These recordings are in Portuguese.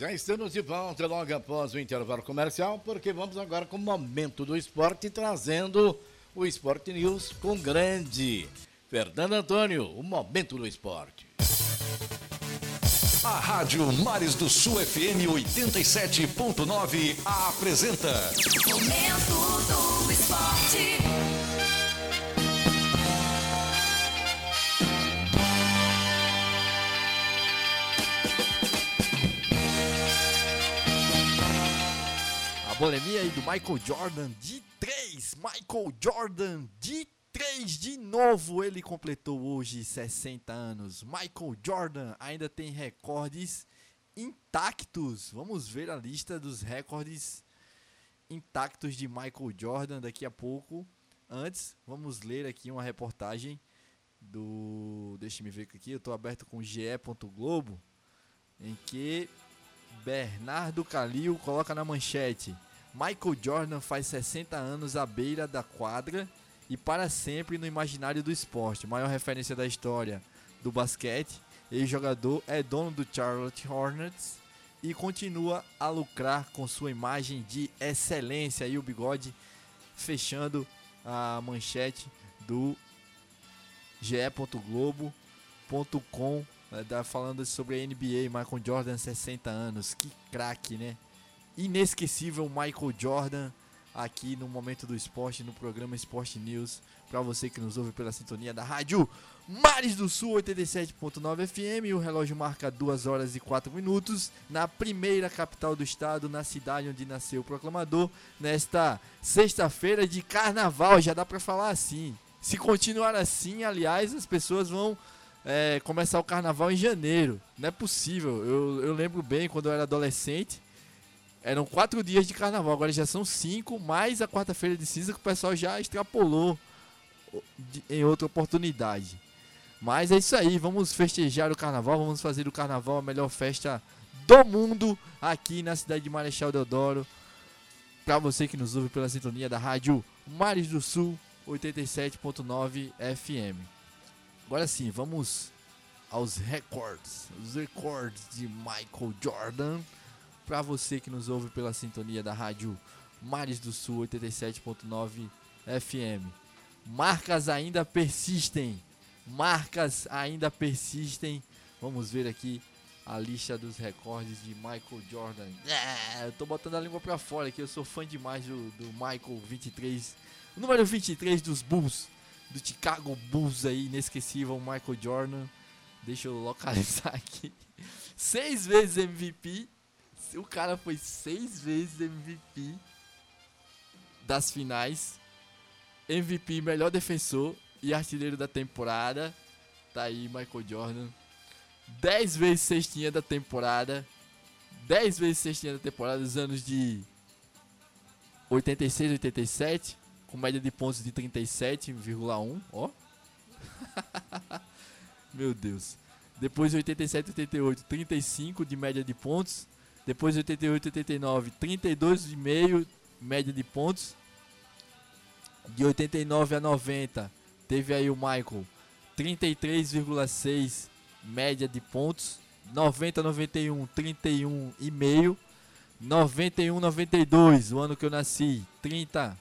Já estamos de volta logo após o intervalo comercial, porque vamos agora com o momento do esporte, trazendo o Esporte News com grande Fernando Antônio, o momento do esporte. A Rádio Mares do Sul FM 87.9 apresenta. Momento do esporte. A bolemia aí do Michael Jordan de 3. Michael Jordan de 3 de novo. Ele completou hoje 60 anos. Michael Jordan ainda tem recordes intactos. Vamos ver a lista dos recordes intactos de Michael Jordan daqui a pouco. Antes, vamos ler aqui uma reportagem do. Deixa me ver aqui, eu estou aberto com ge.globo, em que Bernardo Calil coloca na manchete: Michael Jordan faz 60 anos à beira da quadra e para sempre no imaginário do esporte. Maior referência da história do basquete. Ex-jogador é dono do Charlotte Hornets e continua a lucrar com sua imagem de excelência. E o bigode fechando a manchete do ge.globo.com tá falando sobre a NBA, Michael Jordan 60 anos, que craque, né? Inesquecível Michael Jordan aqui no momento do esporte, no programa Esporte News, para você que nos ouve pela sintonia da rádio Mares do Sul 87.9 FM, o relógio marca 2 horas e 4 minutos na primeira capital do estado, na cidade onde nasceu o proclamador, nesta sexta-feira de carnaval, já dá para falar assim. Se continuar assim, aliás, as pessoas vão é, começar o carnaval em janeiro. Não é possível. Eu, eu lembro bem quando eu era adolescente. Eram quatro dias de carnaval, agora já são cinco, mais a quarta-feira de cinza que o pessoal já extrapolou em outra oportunidade. Mas é isso aí, vamos festejar o carnaval, vamos fazer do carnaval a melhor festa do mundo aqui na cidade de Marechal Deodoro. Para você que nos ouve pela sintonia da rádio Mares do Sul 87.9 FM. Agora sim, vamos aos recordes, os recordes de Michael Jordan. Para você que nos ouve pela sintonia da rádio Mares do Sul 87.9 FM. Marcas ainda persistem. Marcas ainda persistem. Vamos ver aqui a lista dos recordes de Michael Jordan. É, eu tô botando a língua pra fora aqui, eu sou fã demais do, do Michael 23. O número 23 dos Bulls, do Chicago Bulls aí, inesquecível, Michael Jordan. Deixa eu localizar aqui. Seis vezes MVP. O cara foi seis vezes MVP das finais. MVP, melhor defensor e artilheiro da temporada. Tá aí, Michael Jordan. 10 vezes cestinha da temporada. 10 vezes cestinha da temporada dos anos de 86 87, com média de pontos de 37,1, ó. Meu Deus. Depois de 87 88, 35 de média de pontos. Depois de 88 89, 32,5 média de pontos. De 89 a 90, teve aí o Michael 33,6 média de pontos. 90 91, 31 e meio. 91 92, o ano que eu nasci, 30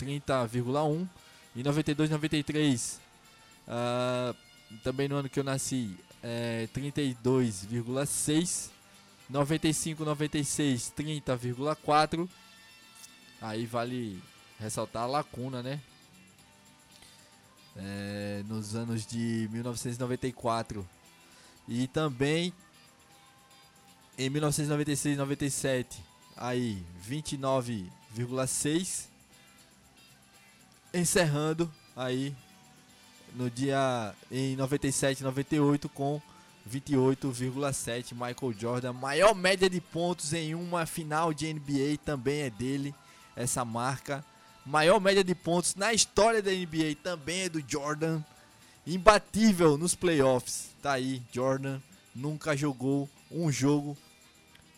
30,1 e 92 93 ah, também no ano que eu nasci, é, 32,6 95 96 30,4 Aí vale ressaltar a lacuna, né? É, nos anos de 1994 e também em 1996 97 aí 29,6 encerrando aí no dia em 97 98 com 28,7 Michael Jordan maior média de pontos em uma final de NBA também é dele essa marca maior média de pontos na história da NBA também é do Jordan imbatível nos playoffs tá aí Jordan nunca jogou um jogo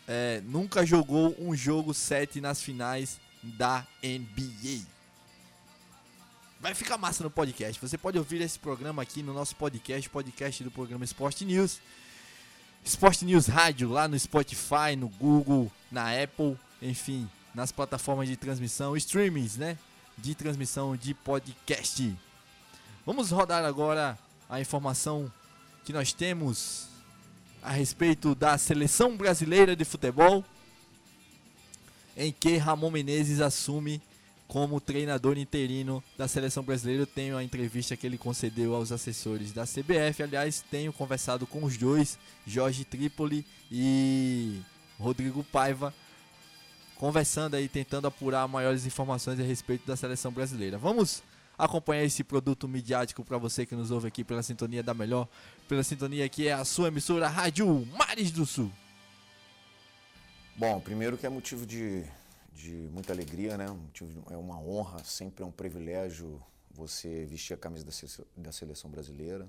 é, nunca jogou um jogo 7 nas finais da NBA. Vai ficar massa no podcast. Você pode ouvir esse programa aqui no nosso podcast, podcast do programa Esporte News. Sport News Rádio lá no Spotify, no Google, na Apple, enfim, nas plataformas de transmissão, streamings, né? De transmissão de podcast. Vamos rodar agora a informação que nós temos a respeito da seleção brasileira de futebol, em que Ramon Menezes assume como treinador interino da seleção brasileira. Eu tenho a entrevista que ele concedeu aos assessores da CBF. Aliás, tenho conversado com os dois, Jorge Trípoli e Rodrigo Paiva, conversando aí, tentando apurar maiores informações a respeito da seleção brasileira. Vamos acompanhar esse produto midiático para você que nos ouve aqui pela sintonia da melhor, pela sintonia que é a sua emissora Rádio Mares do Sul. Bom, primeiro que é motivo de, de muita alegria, né? É uma honra, sempre é um privilégio você vestir a camisa da seleção brasileira.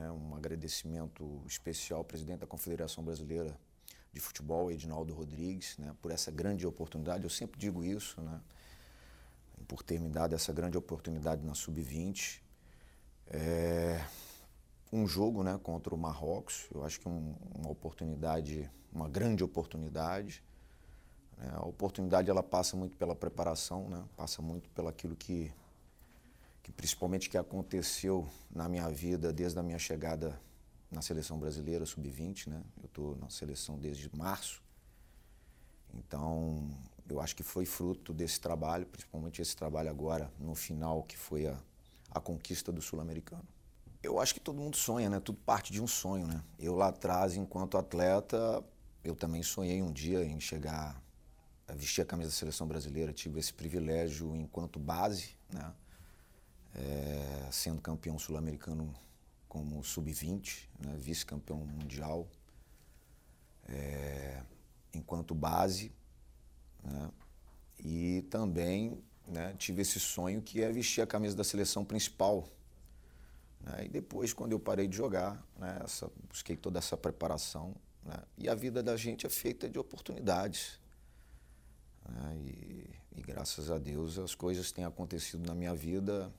É um agradecimento especial ao presidente da Confederação Brasileira de Futebol, Edinaldo Rodrigues, né? por essa grande oportunidade. Eu sempre digo isso, né? por ter me dado essa grande oportunidade na Sub-20. É, um jogo né, contra o Marrocos, eu acho que é um, uma oportunidade, uma grande oportunidade. Né. A oportunidade ela passa muito pela preparação, né, passa muito pelo aquilo que, que principalmente que aconteceu na minha vida desde a minha chegada na seleção brasileira sub-20, né? Eu estou na seleção desde março. Então, eu acho que foi fruto desse trabalho, principalmente esse trabalho agora no final que foi a, a conquista do sul-americano. Eu acho que todo mundo sonha, né? Tudo parte de um sonho, né? Eu lá atrás, enquanto atleta, eu também sonhei um dia em chegar a vestir a camisa da seleção brasileira. Tive esse privilégio enquanto base, né? É, sendo campeão sul-americano como sub-20, né? vice-campeão mundial, é, enquanto base, né? E também né, tive esse sonho que é vestir a camisa da seleção principal. Né? E depois, quando eu parei de jogar, né, essa, busquei toda essa preparação. Né? E a vida da gente é feita de oportunidades. Né? E, e graças a Deus as coisas têm acontecido na minha vida.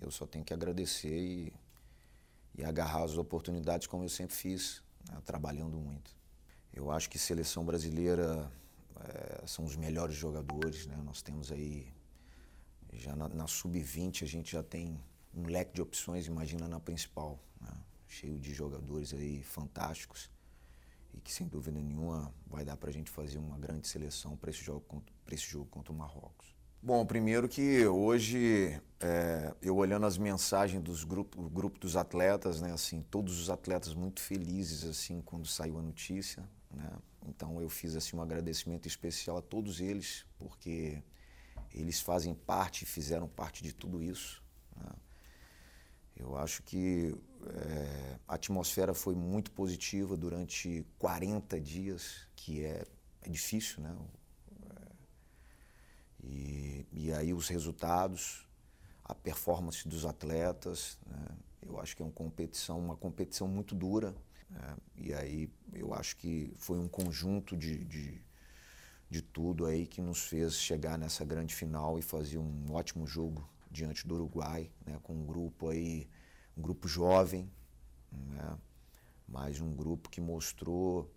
Eu só tenho que agradecer e, e agarrar as oportunidades como eu sempre fiz, né, trabalhando muito. Eu acho que seleção brasileira eh, são os melhores jogadores, né? Nós temos aí já na, na sub-20 a gente já tem um leque de opções, imagina na principal, né? cheio de jogadores aí fantásticos e que sem dúvida nenhuma vai dar para a gente fazer uma grande seleção para esse jogo esse jogo contra o Marrocos. Bom, primeiro que hoje é, eu olhando as mensagens dos grupos, o grupo dos atletas, né, assim, todos os atletas muito felizes assim quando saiu a notícia, né? Então eu fiz assim um agradecimento especial a todos eles porque eles fazem parte, fizeram parte de tudo isso. né? Eu acho que é, a atmosfera foi muito positiva durante 40 dias, que é, é difícil, né? E, e aí os resultados, a performance dos atletas, né? eu acho que é uma competição, uma competição muito dura. né? E aí eu acho que foi um conjunto de, de, de tudo aí que nos fez chegar nessa grande final e fazer um ótimo jogo diante do Uruguai, né? com um grupo aí, um grupo jovem, né? mas um grupo que mostrou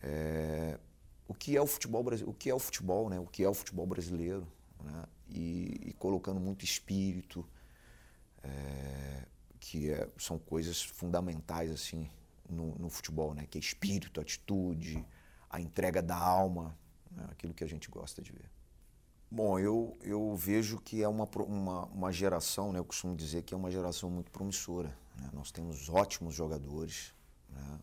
é, o que é o futebol o que é o futebol, né? O que é o futebol brasileiro, né? E, e colocando muito espírito, é, que é- são coisas fundamentais assim no, no futebol, né? Que é espírito, atitude, a entrega da alma, né? aquilo que a gente gosta de ver. Bom, eu, eu vejo que é uma, uma, uma geração, né? eu costumo dizer que é uma geração muito promissora. né? Nós temos ótimos jogadores. Né?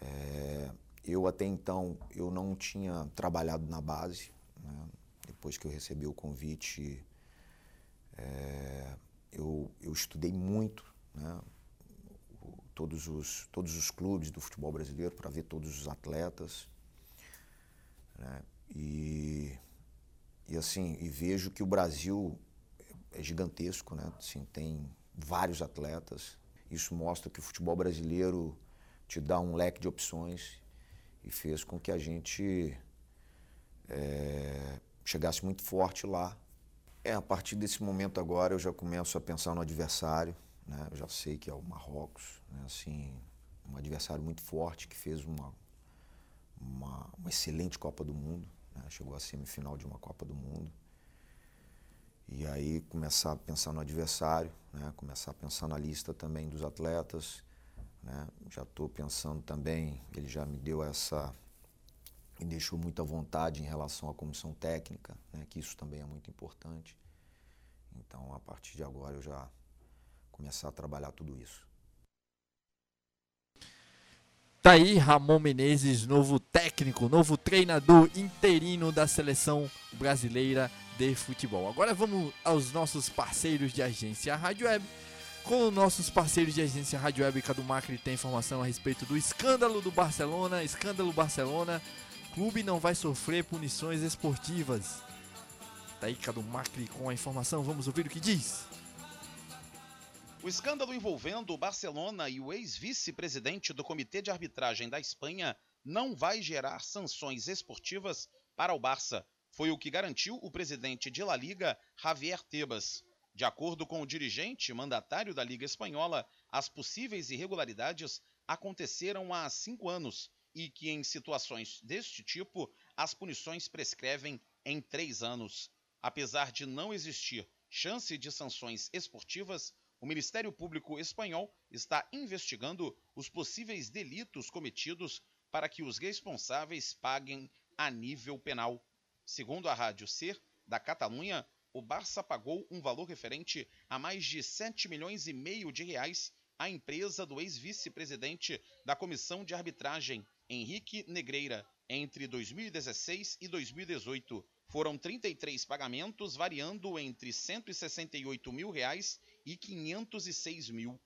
É, eu até então eu não tinha trabalhado na base. né? Depois que eu recebi o convite, é, eu, eu estudei muito né? o- todos, os, todos os clubes do futebol brasileiro para ver todos os atletas. né? E, e assim, e vejo que o Brasil é gigantesco, né? Assim, tem vários atletas. Isso mostra que o futebol brasileiro te dá um leque de opções e fez com que a gente é, chegasse muito forte lá. É, a partir desse momento agora eu já começo a pensar no adversário, né? Eu já sei que é o Marrocos, né? Assim, um adversário muito forte que fez uma, uma, uma excelente Copa do Mundo, né? chegou à semifinal de uma Copa do Mundo. E aí começar a pensar no adversário, né? começar a pensar na lista também dos atletas. Né? Já estou pensando também, ele já me deu essa. me deixou muita vontade em relação à comissão técnica, né? que isso também é muito importante. Então, a partir de agora, eu já começar a trabalhar tudo isso. Tá aí Ramon Menezes, novo técnico, novo treinador interino da seleção brasileira de futebol. Agora vamos aos nossos parceiros de agência Rádio Web. Com nossos parceiros de agência Rádio Web, Cadu Macri tem informação a respeito do escândalo do Barcelona. Escândalo Barcelona. Clube não vai sofrer punições esportivas. Tá aí Cadu Macri com a informação. Vamos ouvir o que diz. O escândalo envolvendo o Barcelona e o ex-vice-presidente do Comitê de Arbitragem da Espanha não vai gerar sanções esportivas para o Barça. Foi o que garantiu o presidente de La Liga, Javier Tebas. De acordo com o dirigente mandatário da Liga Espanhola, as possíveis irregularidades aconteceram há cinco anos e que, em situações deste tipo, as punições prescrevem em três anos. Apesar de não existir chance de sanções esportivas, o Ministério Público Espanhol está investigando os possíveis delitos cometidos para que os responsáveis paguem a nível penal. Segundo a Rádio Ser, da Catalunha, o Barça pagou um valor referente a mais de 7 milhões e meio de reais à empresa do ex-vice-presidente da Comissão de Arbitragem, Henrique Negreira, entre 2016 e 2018. Foram 33 pagamentos variando entre 168 mil reais e 506 mil.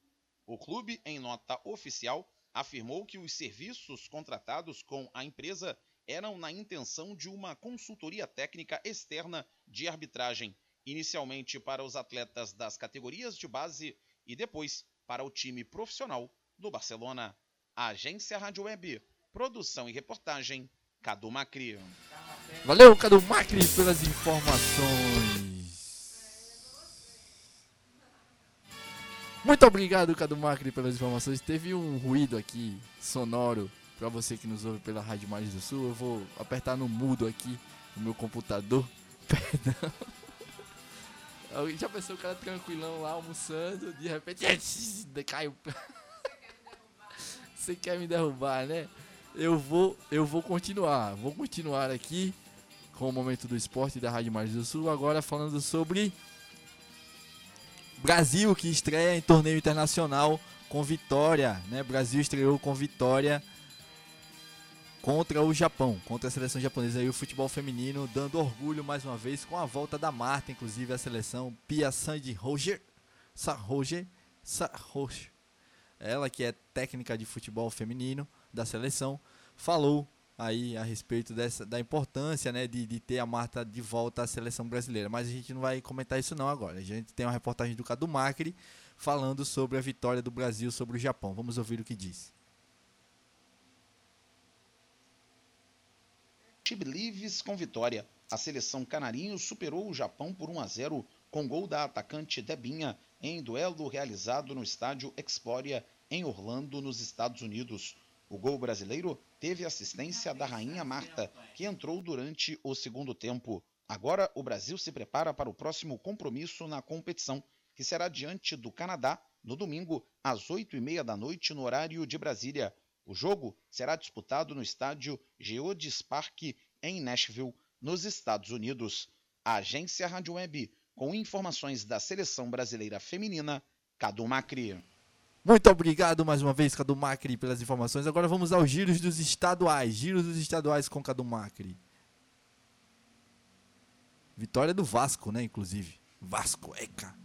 O clube, em nota oficial, afirmou que os serviços contratados com a empresa eram na intenção de uma consultoria técnica externa de arbitragem, inicialmente para os atletas das categorias de base e depois para o time profissional do Barcelona. Agência Rádio Web, produção e reportagem, Cadu Macri. Valeu, Cadu Macri, pelas informações. Muito obrigado, Cadu Macri, pelas informações. Teve um ruído aqui sonoro para você que nos ouve pela Rádio Mais do Sul. Eu vou apertar no mudo aqui no meu computador. Perdão. Já pensou o cara tranquilão lá almoçando, de repente caiu. Você quer me derrubar, né? Eu vou, eu vou continuar, vou continuar aqui com o momento do esporte da Rádio Mais do Sul, agora falando sobre Brasil que estreia em torneio internacional com vitória, né? Brasil estreou com vitória contra o Japão, contra a seleção japonesa e o futebol feminino, dando orgulho mais uma vez com a volta da Marta, inclusive a seleção Pia Sandy Roger, Sa Roger, Sa Roger. Ela que é técnica de futebol feminino da seleção, falou aí a respeito dessa, da importância né, de, de ter a Marta de volta à seleção brasileira. Mas a gente não vai comentar isso não agora. A gente tem uma reportagem do Cadu Macri falando sobre a vitória do Brasil sobre o Japão. Vamos ouvir o que diz. Believes com vitória. A seleção canarinho superou o Japão por 1 a 0 com gol da atacante Debinha em duelo realizado no estádio Exploria em Orlando, nos Estados Unidos. O gol brasileiro teve assistência da rainha Marta, que entrou durante o segundo tempo. Agora o Brasil se prepara para o próximo compromisso na competição, que será diante do Canadá no domingo às oito e meia da noite no horário de Brasília. O jogo será disputado no estádio Geodis Park em Nashville, nos Estados Unidos. A agência Rádio Web, com informações da seleção brasileira feminina, Cadu Macri. Muito obrigado mais uma vez, Cadu Macri, pelas informações. Agora vamos aos giros dos estaduais. Giros dos estaduais com Cadu Macri. Vitória do Vasco, né, inclusive. Vasco, eca.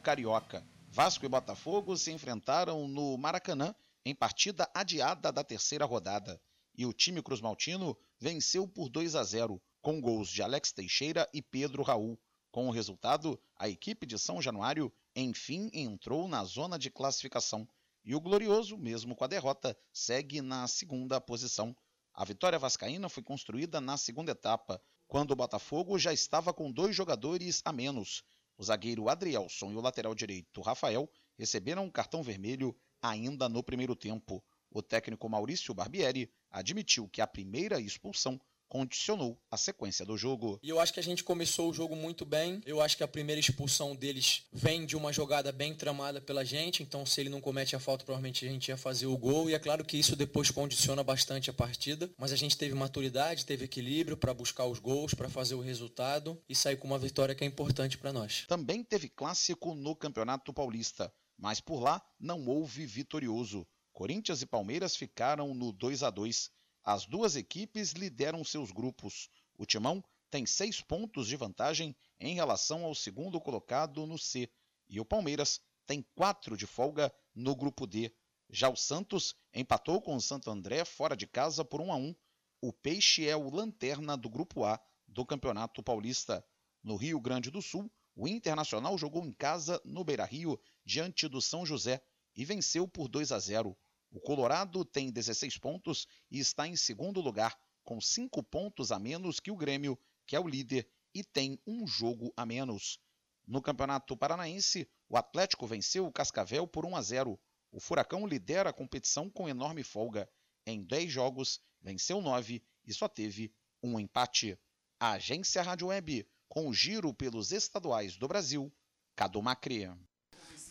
Carioca. Vasco e Botafogo se enfrentaram no Maracanã em partida adiada da terceira rodada. E o time Cruz Maltino venceu por 2 a 0, com gols de Alex Teixeira e Pedro Raul. Com o resultado, a equipe de São Januário enfim entrou na zona de classificação. E o Glorioso, mesmo com a derrota, segue na segunda posição. A vitória vascaína foi construída na segunda etapa, quando o Botafogo já estava com dois jogadores a menos. O zagueiro Adrielson e o lateral direito Rafael receberam um cartão vermelho ainda no primeiro tempo. o técnico Maurício Barbieri admitiu que a primeira expulsão condicionou a sequência do jogo. E eu acho que a gente começou o jogo muito bem. Eu acho que a primeira expulsão deles vem de uma jogada bem tramada pela gente. Então, se ele não comete a falta, provavelmente a gente ia fazer o gol. E é claro que isso depois condiciona bastante a partida. Mas a gente teve maturidade, teve equilíbrio para buscar os gols, para fazer o resultado e sair com uma vitória que é importante para nós. Também teve clássico no Campeonato Paulista, mas por lá não houve vitorioso. Corinthians e Palmeiras ficaram no 2 a 2 as duas equipes lideram seus grupos. O Timão tem seis pontos de vantagem em relação ao segundo colocado no C, e o Palmeiras tem quatro de folga no grupo D. Já o Santos empatou com o Santo André fora de casa por 1 a 1. O Peixe é o lanterna do grupo A do Campeonato Paulista. No Rio Grande do Sul, o Internacional jogou em casa no Beira-Rio diante do São José e venceu por 2 a 0. O Colorado tem 16 pontos e está em segundo lugar, com 5 pontos a menos que o Grêmio, que é o líder e tem um jogo a menos. No Campeonato Paranaense, o Atlético venceu o Cascavel por 1 a 0. O Furacão lidera a competição com enorme folga. Em 10 jogos, venceu 9 e só teve um empate. A agência Rádio Web, com o giro pelos estaduais do Brasil, Cadu Macri.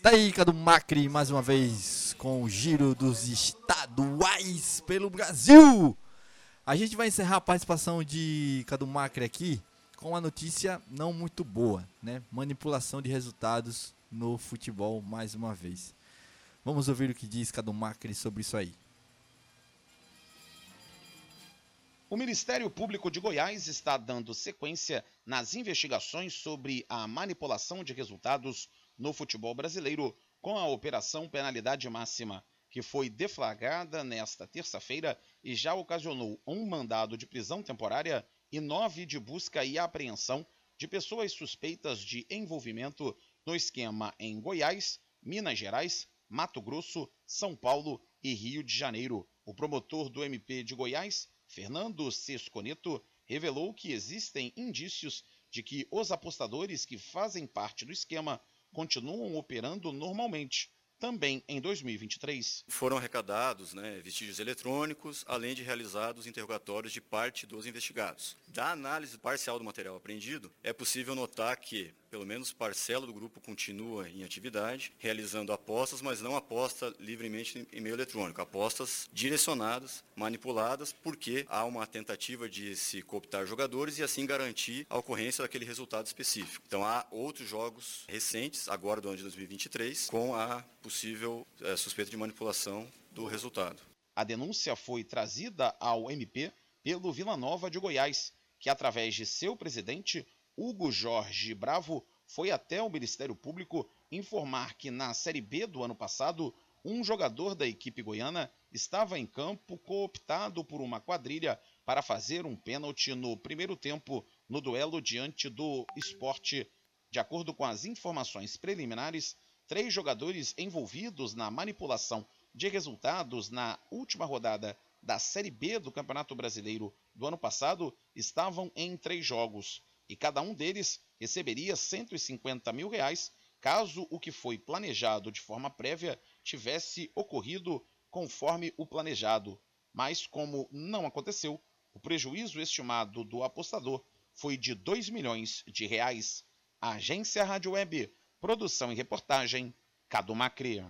Tá aí, Cadu Macri, mais uma vez com o giro dos estaduais pelo Brasil. A gente vai encerrar a participação de Cadu Macri aqui com uma notícia não muito boa, né? Manipulação de resultados no futebol mais uma vez. Vamos ouvir o que diz Cadu Macri sobre isso aí. O Ministério Público de Goiás está dando sequência nas investigações sobre a manipulação de resultados no futebol brasileiro com a Operação Penalidade Máxima, que foi deflagrada nesta terça-feira e já ocasionou um mandado de prisão temporária e nove de busca e apreensão de pessoas suspeitas de envolvimento no esquema em Goiás, Minas Gerais, Mato Grosso, São Paulo e Rio de Janeiro. O promotor do MP de Goiás, Fernando Sesconeto, revelou que existem indícios de que os apostadores que fazem parte do esquema continuam operando normalmente, também em 2023. Foram arrecadados né, vestígios eletrônicos, além de realizados interrogatórios de parte dos investigados. Da análise parcial do material apreendido, é possível notar que pelo menos parcela do grupo continua em atividade, realizando apostas, mas não aposta livremente em meio eletrônico, apostas direcionadas, manipuladas, porque há uma tentativa de se cooptar jogadores e assim garantir a ocorrência daquele resultado específico. Então há outros jogos recentes, agora do ano de 2023, com a possível é, suspeita de manipulação do resultado. A denúncia foi trazida ao MP pelo Vila Nova de Goiás, que através de seu presidente Hugo Jorge Bravo foi até o Ministério Público informar que na Série B do ano passado, um jogador da equipe goiana estava em campo cooptado por uma quadrilha para fazer um pênalti no primeiro tempo no duelo diante do esporte. De acordo com as informações preliminares, três jogadores envolvidos na manipulação de resultados na última rodada da Série B do Campeonato Brasileiro do ano passado estavam em três jogos e cada um deles receberia 150 mil reais caso o que foi planejado de forma prévia tivesse ocorrido conforme o planejado. Mas, como não aconteceu, o prejuízo estimado do apostador foi de 2 milhões de reais. A Agência Rádio Web, produção e reportagem, Cadu Macri.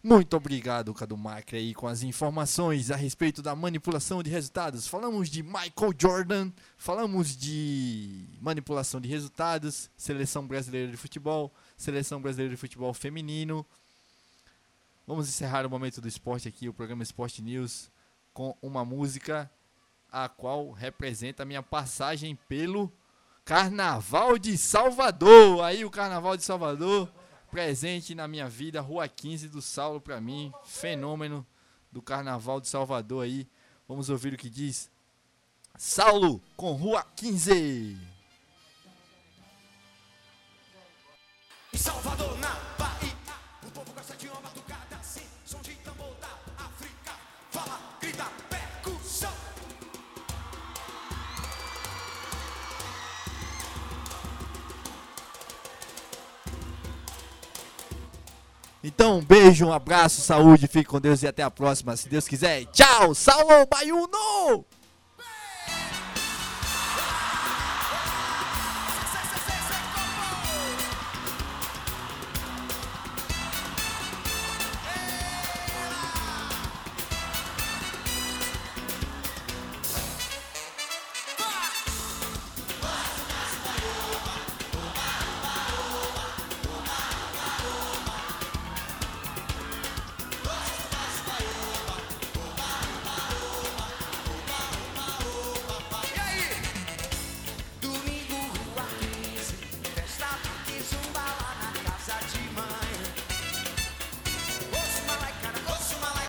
Muito obrigado, Cadu Macri, aí, com as informações a respeito da manipulação de resultados. Falamos de Michael Jordan, falamos de manipulação de resultados, seleção brasileira de futebol, seleção brasileira de futebol feminino. Vamos encerrar o momento do esporte aqui, o programa Esporte News, com uma música a qual representa a minha passagem pelo Carnaval de Salvador. Aí o Carnaval de Salvador presente na minha vida, Rua 15 do Saulo para mim, fenômeno do Carnaval de Salvador aí. Vamos ouvir o que diz Saulo com Rua 15. Salvador na Bahia, o povo gosta de uma Então, um beijo, um abraço, saúde, fique com Deus e até a próxima, se Deus quiser. Tchau, Saulo Baiuno!